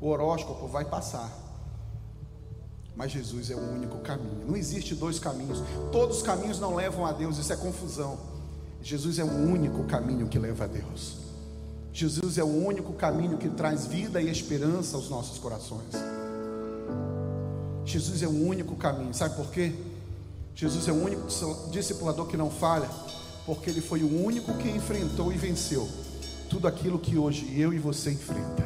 O horóscopo vai passar, mas Jesus é o único caminho. Não existe dois caminhos. Todos os caminhos não levam a Deus, isso é confusão. Jesus é o único caminho que leva a Deus. Jesus é o único caminho que traz vida e esperança aos nossos corações. Jesus é o único caminho, sabe por quê? Jesus é o único discipulador que não falha, porque ele foi o único que enfrentou e venceu tudo aquilo que hoje eu e você enfrenta.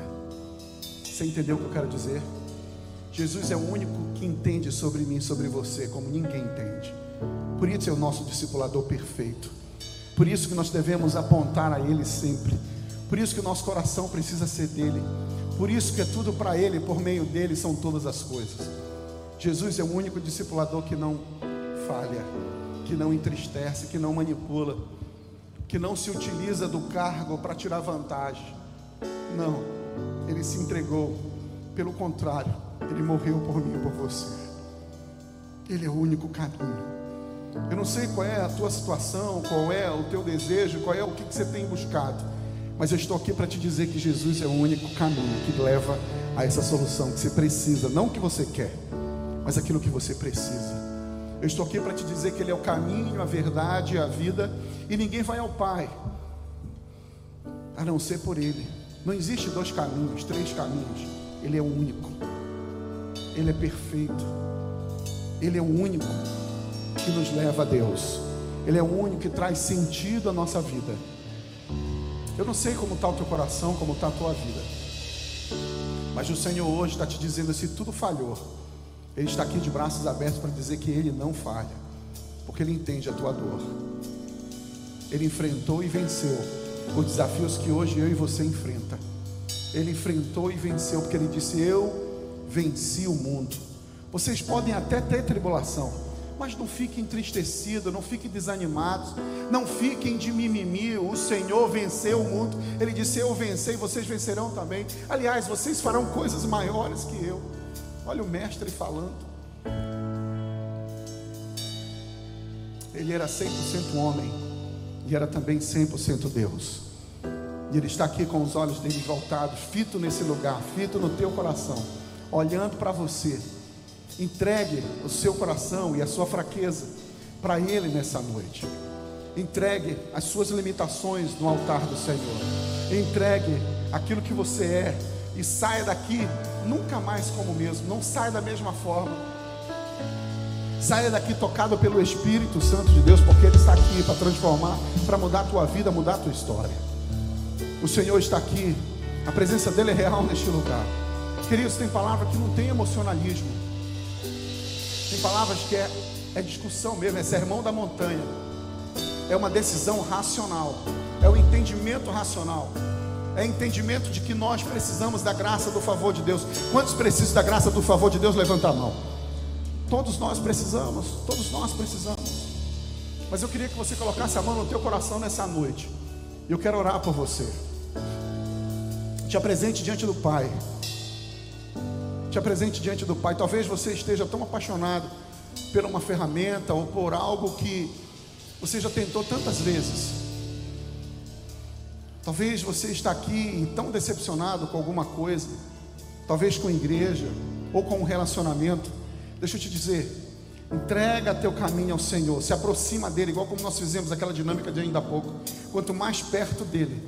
Você entendeu o que eu quero dizer? Jesus é o único que entende sobre mim, sobre você, como ninguém entende. Por isso é o nosso discipulador perfeito. Por isso que nós devemos apontar a Ele sempre por isso que o nosso coração precisa ser dele. Por isso que é tudo para ele, por meio dele são todas as coisas. Jesus é o único discipulador que não falha, que não entristece, que não manipula, que não se utiliza do cargo para tirar vantagem. Não, ele se entregou. Pelo contrário, ele morreu por mim e por você. Ele é o único caminho. Eu não sei qual é a tua situação, qual é o teu desejo, qual é o que você tem buscado. Mas eu estou aqui para te dizer que Jesus é o único caminho que leva a essa solução que você precisa, não o que você quer, mas aquilo que você precisa. Eu estou aqui para te dizer que Ele é o caminho, a verdade, a vida, e ninguém vai ao Pai a não ser por Ele. Não existe dois caminhos, três caminhos. Ele é o único. Ele é perfeito. Ele é o único que nos leva a Deus. Ele é o único que traz sentido à nossa vida. Eu não sei como está o teu coração, como está a tua vida. Mas o Senhor hoje está te dizendo: se tudo falhou, Ele está aqui de braços abertos para dizer que Ele não falha, porque Ele entende a tua dor. Ele enfrentou e venceu os desafios que hoje eu e você enfrenta. Ele enfrentou e venceu, porque Ele disse: Eu venci o mundo. Vocês podem até ter tribulação, mas não fiquem entristecidos, não fiquem desanimados, não fiquem de mimimi. O Senhor venceu o mundo. Ele disse: Eu vencei, vocês vencerão também. Aliás, vocês farão coisas maiores que eu. Olha o mestre falando. Ele era 100% homem e era também 100% Deus. E ele está aqui com os olhos dele voltados, fito nesse lugar, fito no teu coração, olhando para você Entregue o seu coração e a sua fraqueza para Ele nessa noite. Entregue as suas limitações no altar do Senhor. Entregue aquilo que você é e saia daqui nunca mais como mesmo. Não saia da mesma forma. Saia daqui tocado pelo Espírito Santo de Deus, porque Ele está aqui para transformar, para mudar a tua vida, mudar a tua história. O Senhor está aqui, a presença dEle é real neste lugar. Queridos, tem palavra que não tem emocionalismo. Palavras que é, é discussão mesmo, é sermão da montanha. É uma decisão racional. É o entendimento racional. É entendimento de que nós precisamos da graça, do favor de Deus. Quantos precisam da graça, do favor de Deus? Levanta a mão. Todos nós precisamos. Todos nós precisamos. Mas eu queria que você colocasse a mão no teu coração nessa noite. Eu quero orar por você. Te apresente diante do Pai te apresente diante do Pai. Talvez você esteja tão apaixonado por uma ferramenta ou por algo que você já tentou tantas vezes. Talvez você está aqui tão decepcionado com alguma coisa, talvez com a igreja ou com um relacionamento. Deixa eu te dizer, entrega teu caminho ao Senhor, se aproxima dele, igual como nós fizemos aquela dinâmica de ainda há pouco. Quanto mais perto dele,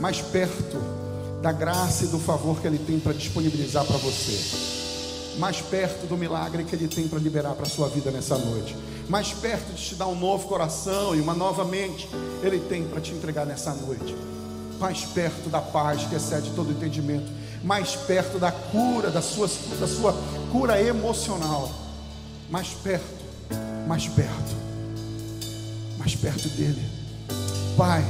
mais perto da graça e do favor que Ele tem para disponibilizar para você. Mais perto do milagre que Ele tem para liberar para a sua vida nessa noite. Mais perto de te dar um novo coração e uma nova mente, Ele tem para te entregar nessa noite. Mais perto da paz que excede todo entendimento. Mais perto da cura, da sua, da sua cura emocional. Mais perto, mais perto, mais perto dEle. Pai,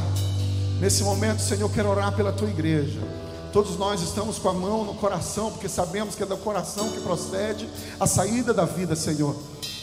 nesse momento, Senhor, eu quero orar pela tua igreja. Todos nós estamos com a mão no coração, porque sabemos que é do coração que procede a saída da vida, Senhor.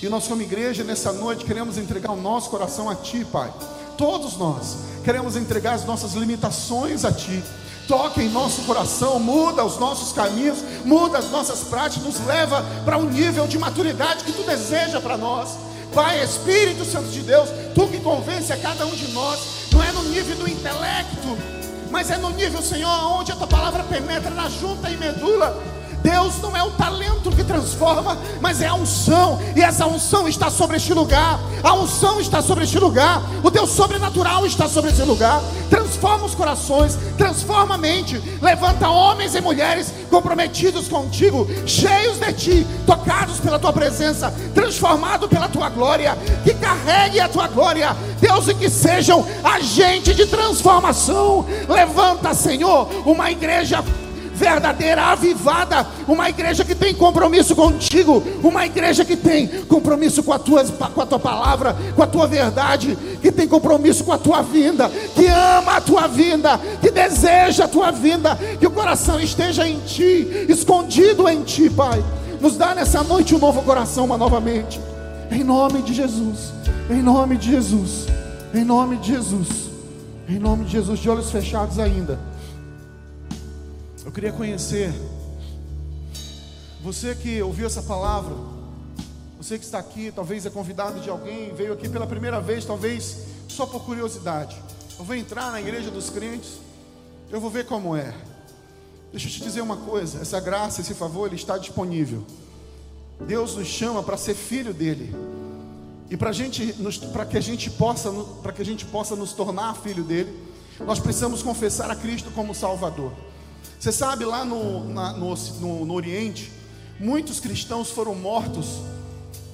E nós, como igreja, nessa noite, queremos entregar o nosso coração a Ti, Pai. Todos nós queremos entregar as nossas limitações a Ti. Toque em nosso coração, muda os nossos caminhos, muda as nossas práticas, nos leva para um nível de maturidade que Tu deseja para nós. Pai, Espírito Santo de Deus, Tu que convence a cada um de nós, não é no nível do intelecto, mas é no nível, Senhor, onde a tua palavra penetra na junta e medula. Deus não é o talento que transforma, mas é a unção, e essa unção está sobre este lugar. A unção está sobre este lugar, o Deus sobrenatural está sobre este lugar. Transforma os corações, transforma a mente, levanta homens e mulheres comprometidos contigo, cheios de ti, tocados pela tua presença, transformados pela tua glória, que carregue a tua glória, Deus, e que sejam agente de transformação. Levanta, Senhor, uma igreja verdadeira, avivada, uma igreja que tem compromisso contigo, uma igreja que tem compromisso com a, tua, com a tua palavra, com a tua verdade, que tem compromisso com a tua vinda, que ama a tua vinda, que deseja a tua vinda, que o coração esteja em ti, escondido em ti, Pai. Nos dá nessa noite um novo coração, uma nova mente, em nome de Jesus, em nome de Jesus, em nome de Jesus, em nome de Jesus, de olhos fechados ainda. Eu queria conhecer você que ouviu essa palavra, você que está aqui, talvez é convidado de alguém, veio aqui pela primeira vez, talvez só por curiosidade. Eu vou entrar na igreja dos crentes, eu vou ver como é. Deixa eu te dizer uma coisa: essa graça, esse favor, ele está disponível. Deus nos chama para ser filho dele. E para que a gente possa, para que a gente possa nos tornar filho dele, nós precisamos confessar a Cristo como Salvador. Você sabe, lá no, na, no, no, no Oriente, muitos cristãos foram mortos,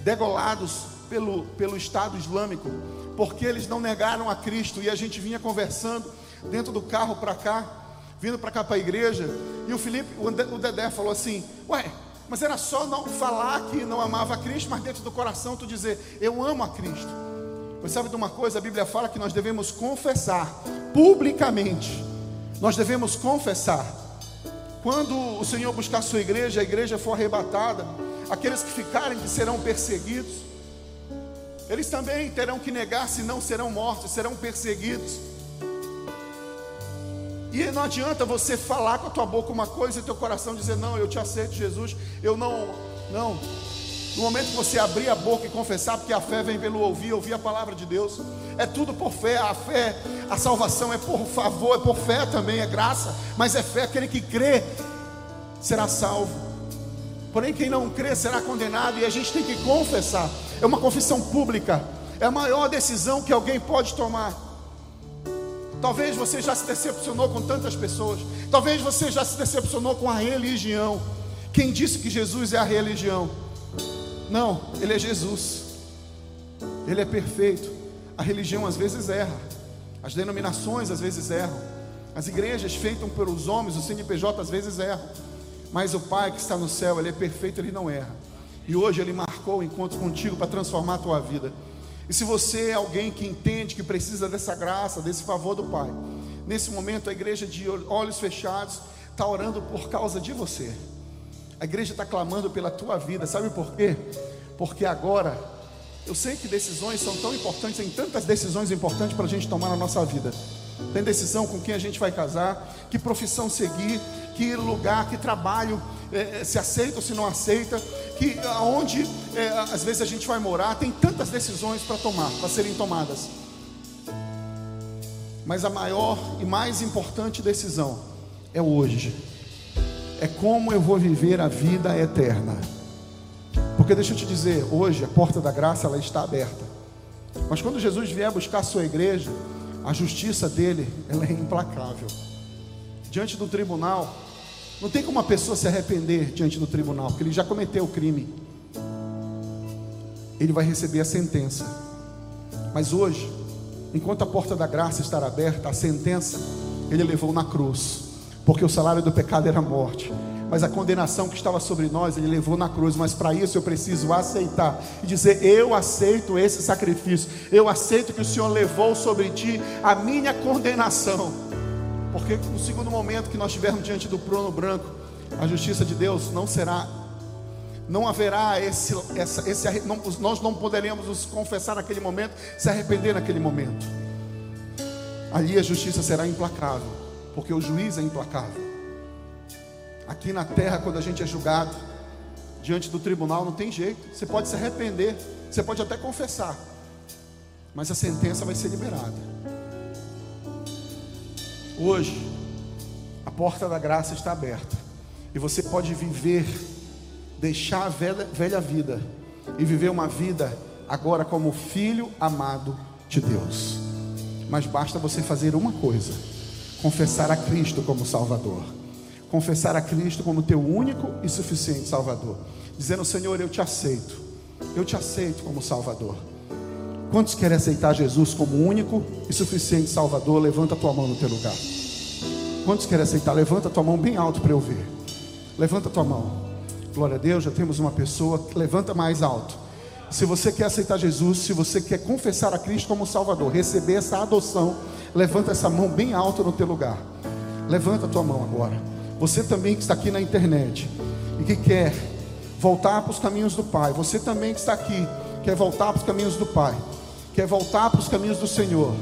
degolados pelo, pelo Estado Islâmico, porque eles não negaram a Cristo. E a gente vinha conversando dentro do carro para cá, vindo para cá para a igreja, e o Felipe, o Dedé falou assim: Ué, mas era só não falar que não amava a Cristo, mas dentro do coração tu dizer, eu amo a Cristo. Você sabe de uma coisa? A Bíblia fala que nós devemos confessar publicamente. Nós devemos confessar. Quando o Senhor buscar sua igreja, a igreja for arrebatada, aqueles que ficarem que serão perseguidos, eles também terão que negar, se não serão mortos, serão perseguidos. E não adianta você falar com a tua boca uma coisa e teu coração dizer: "Não, eu te aceito, Jesus". Eu não, não. No momento que você abrir a boca e confessar, porque a fé vem pelo ouvir, ouvir a palavra de Deus, é tudo por fé. A fé, a salvação é por favor, é por fé também, é graça, mas é fé. Aquele que crê será salvo. Porém, quem não crê será condenado, e a gente tem que confessar. É uma confissão pública, é a maior decisão que alguém pode tomar. Talvez você já se decepcionou com tantas pessoas, talvez você já se decepcionou com a religião. Quem disse que Jesus é a religião? Não, ele é Jesus. Ele é perfeito. A religião às vezes erra. As denominações às vezes erram. As igrejas feitas pelos homens, o CNPJ às vezes erram. Mas o Pai que está no céu, ele é perfeito, ele não erra. E hoje ele marcou o encontro contigo para transformar a tua vida. E se você é alguém que entende que precisa dessa graça, desse favor do Pai, nesse momento a igreja de olhos fechados está orando por causa de você. A igreja está clamando pela tua vida, sabe por quê? Porque agora, eu sei que decisões são tão importantes, tem tantas decisões importantes para a gente tomar na nossa vida. Tem decisão com quem a gente vai casar, que profissão seguir, que lugar, que trabalho, é, é se aceita ou se não aceita, que aonde é, às vezes a gente vai morar, tem tantas decisões para tomar, para serem tomadas. Mas a maior e mais importante decisão é hoje é como eu vou viver a vida eterna. Porque deixa eu te dizer, hoje a porta da graça ela está aberta. Mas quando Jesus vier buscar a sua igreja, a justiça dele ela é implacável. diante do tribunal, não tem como uma pessoa se arrepender diante do tribunal, porque ele já cometeu o crime. Ele vai receber a sentença. Mas hoje, enquanto a porta da graça estar aberta, a sentença ele levou na cruz, porque o salário do pecado era a morte. Mas a condenação que estava sobre nós, ele levou na cruz. Mas para isso eu preciso aceitar e dizer: Eu aceito esse sacrifício. Eu aceito que o Senhor levou sobre ti a minha condenação. Porque no segundo momento que nós estivermos diante do trono branco, a justiça de Deus não será não haverá esse, essa, esse não, nós não poderemos nos confessar naquele momento, se arrepender naquele momento. Ali a justiça será implacável, porque o juiz é implacável. Aqui na terra, quando a gente é julgado diante do tribunal, não tem jeito. Você pode se arrepender, você pode até confessar, mas a sentença vai ser liberada. Hoje, a porta da graça está aberta e você pode viver, deixar a velha, velha vida e viver uma vida agora como filho amado de Deus. Mas basta você fazer uma coisa: confessar a Cristo como Salvador confessar a Cristo como teu único e suficiente Salvador, dizendo: Senhor, eu te aceito, eu te aceito como Salvador. Quantos querem aceitar Jesus como único e suficiente Salvador? Levanta a tua mão no teu lugar. Quantos querem aceitar? Levanta a tua mão bem alto para eu ver. Levanta a tua mão. Glória a Deus, já temos uma pessoa. Levanta mais alto. Se você quer aceitar Jesus, se você quer confessar a Cristo como Salvador, receber essa adoção, levanta essa mão bem alto no teu lugar. Levanta a tua mão agora. Você também que está aqui na internet e que quer voltar para os caminhos do Pai. Você também que está aqui quer voltar para os caminhos do Pai. Quer voltar para os caminhos do Senhor.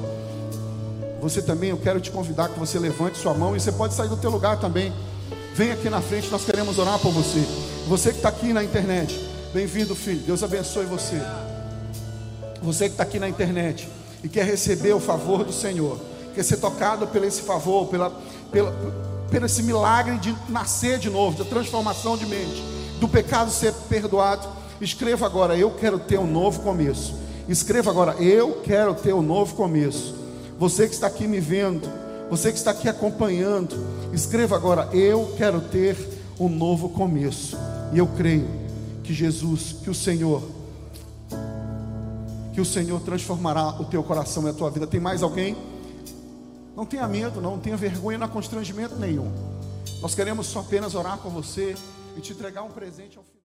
Você também, eu quero te convidar que você levante sua mão e você pode sair do teu lugar também. Vem aqui na frente, nós queremos orar por você. Você que está aqui na internet, bem-vindo, filho. Deus abençoe você. Você que está aqui na internet e quer receber o favor do Senhor, quer ser tocado pelo esse favor, pela, pela pelo esse milagre de nascer de novo, de transformação de mente, do pecado ser perdoado. Escreva agora, eu quero ter um novo começo. Escreva agora, eu quero ter um novo começo. Você que está aqui me vendo, você que está aqui acompanhando, escreva agora, eu quero ter um novo começo. E eu creio que Jesus, que o Senhor, que o Senhor transformará o teu coração e a tua vida. Tem mais alguém? Não tenha medo, não tenha vergonha, não há constrangimento nenhum. Nós queremos só apenas orar com você e te entregar um presente ao.